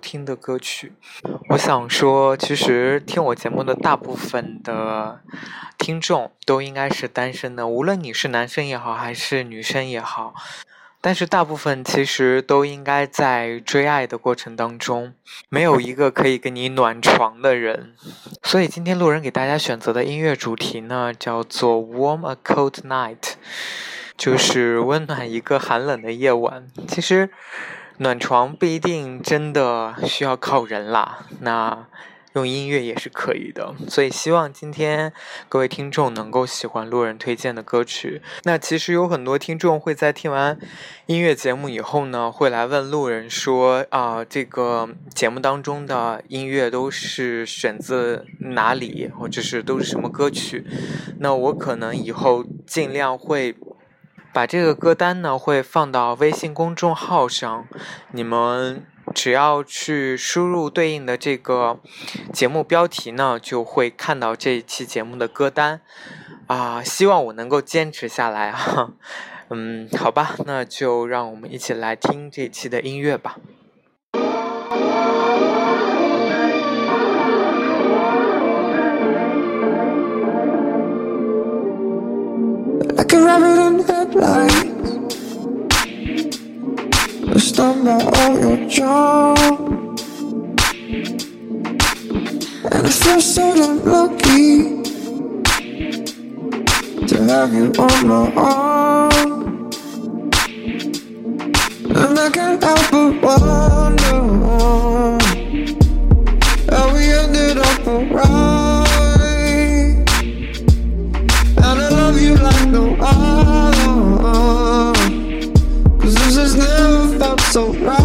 听的歌曲。我想说，其实听我节目的大部分的听众都应该是单身的，无论你是男生也好，还是女生也好。但是大部分其实都应该在追爱的过程当中，没有一个可以给你暖床的人。所以今天路人给大家选择的音乐主题呢，叫做《Warm a Cold Night》，就是温暖一个寒冷的夜晚。其实，暖床不一定真的需要靠人啦。那。用音乐也是可以的，所以希望今天各位听众能够喜欢路人推荐的歌曲。那其实有很多听众会在听完音乐节目以后呢，会来问路人说：“啊，这个节目当中的音乐都是选自哪里，或者是都是什么歌曲？”那我可能以后尽量会把这个歌单呢，会放到微信公众号上，你们。只要去输入对应的这个节目标题呢，就会看到这一期节目的歌单啊。希望我能够坚持下来哈。嗯，好吧，那就让我们一起来听这一期的音乐吧。Stumble on your jaw And I feel so damn lucky To have you on my arm. And I can't help but wonder How we ended up alright so right.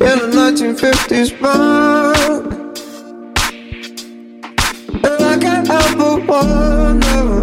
In a 1950s park. And I can't help but wonder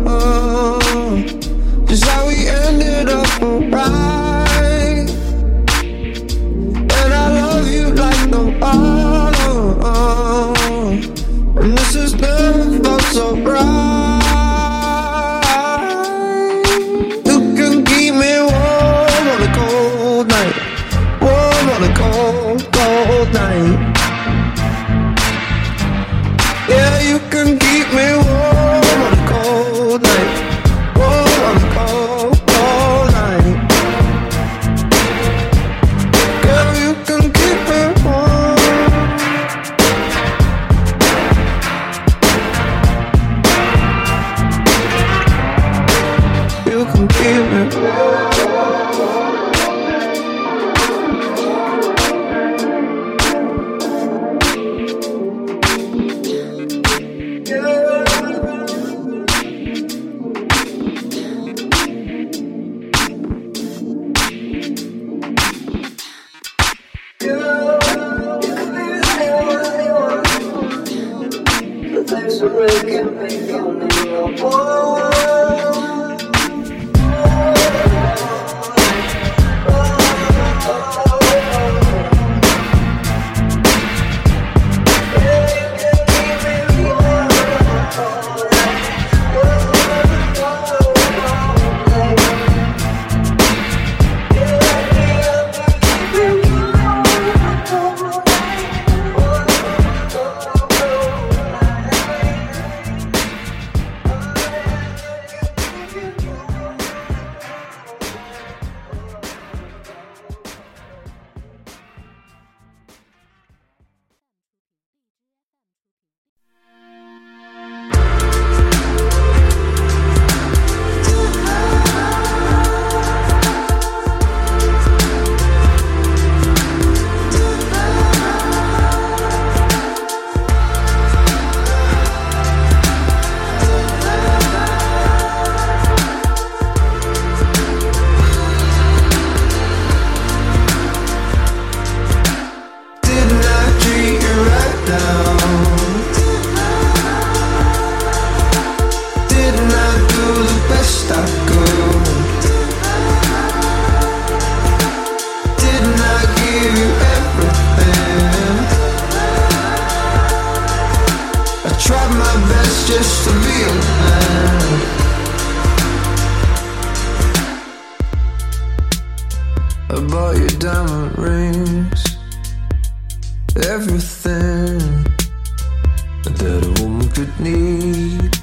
could need.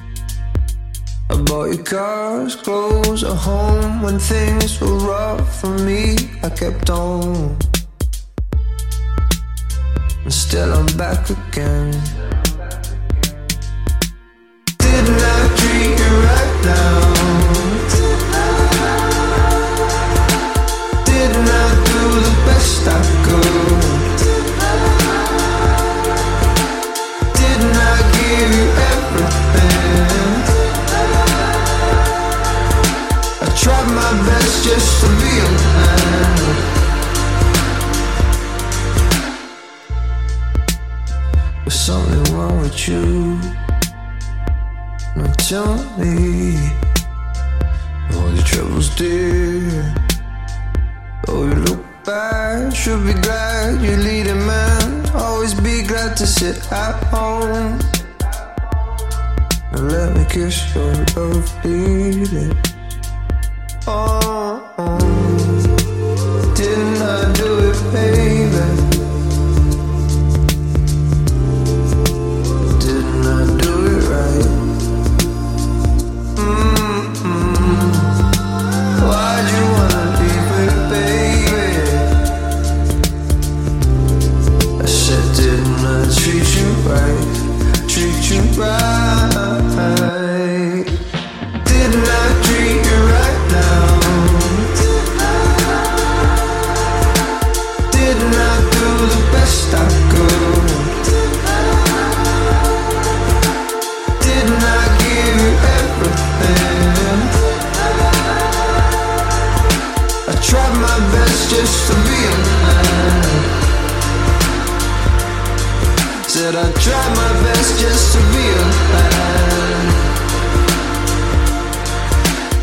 I bought you cars, clothes, a home when things were rough for me. I kept on. And still I'm back again. Didn't I treat you right now? on me. All your troubles, dear. Oh, you look bad. should be glad you lead a man. Always be glad to sit at home. and let me kiss your lovely lips. Oh, oh.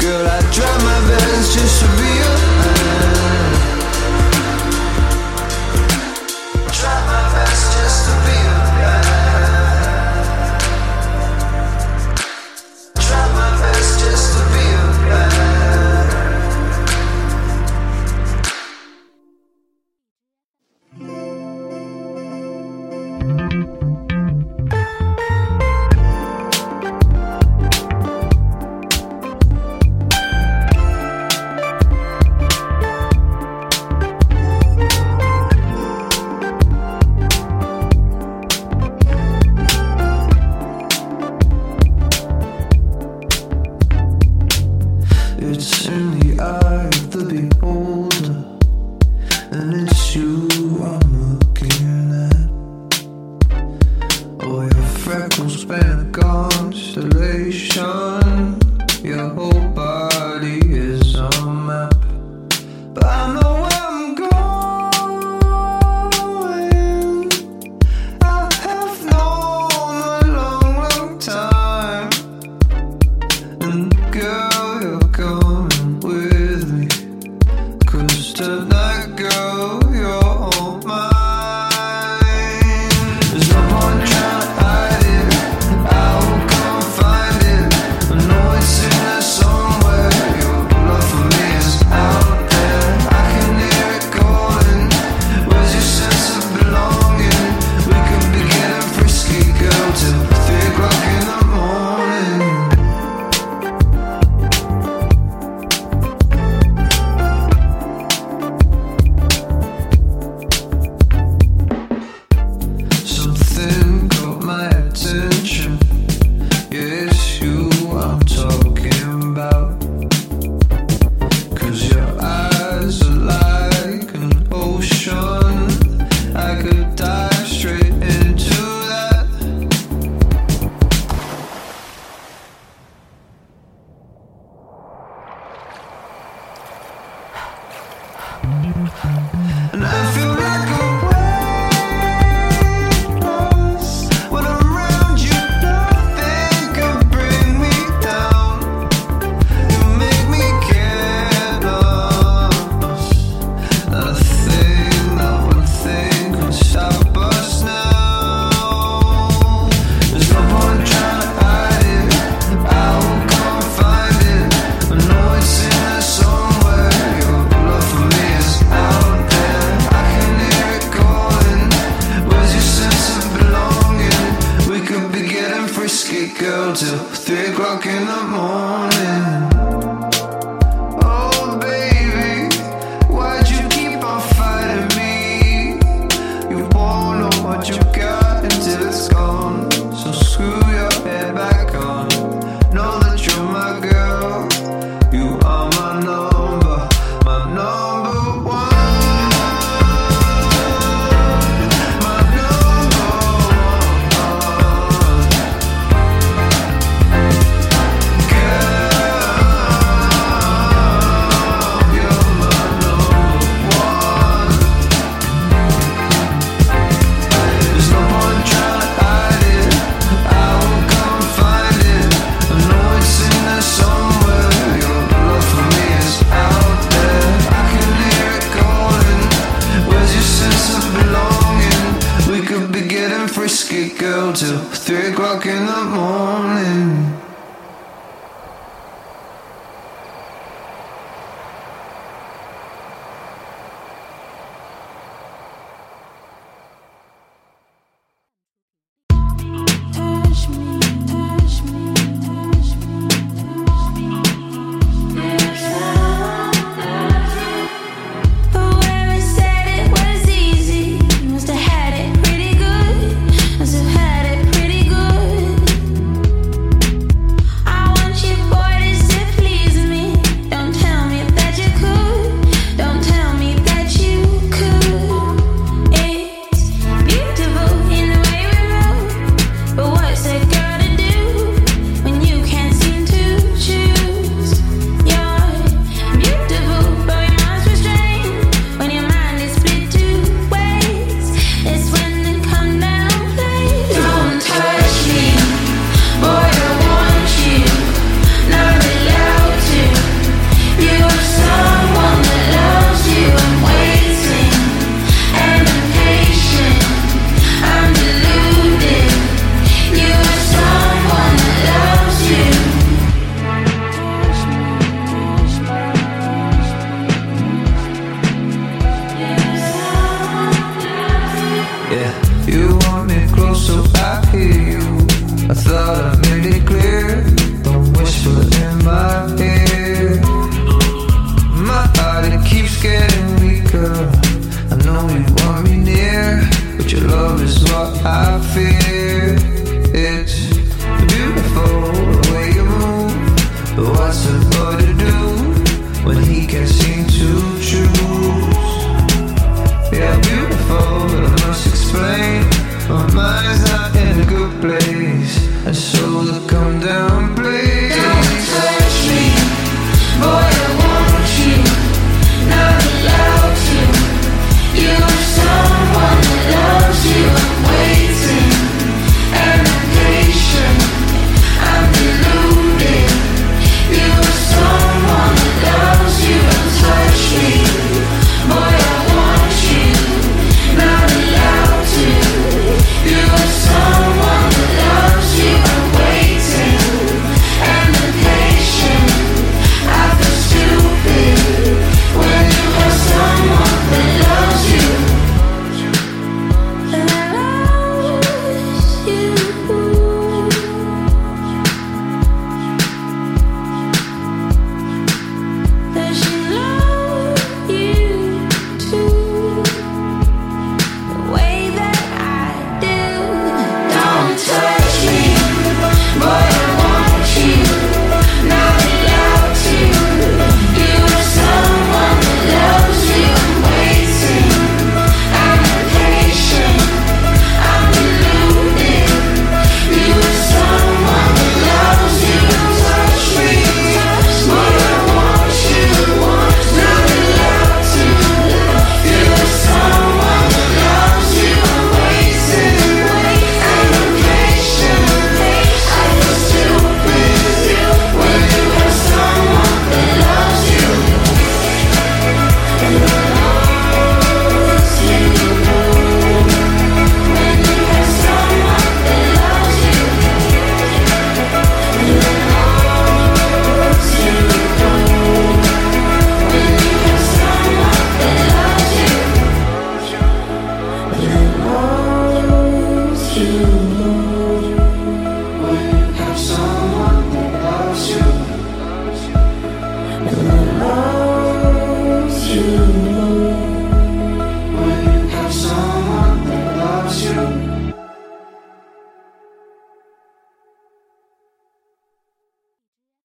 Girl, I drown my veins just to be your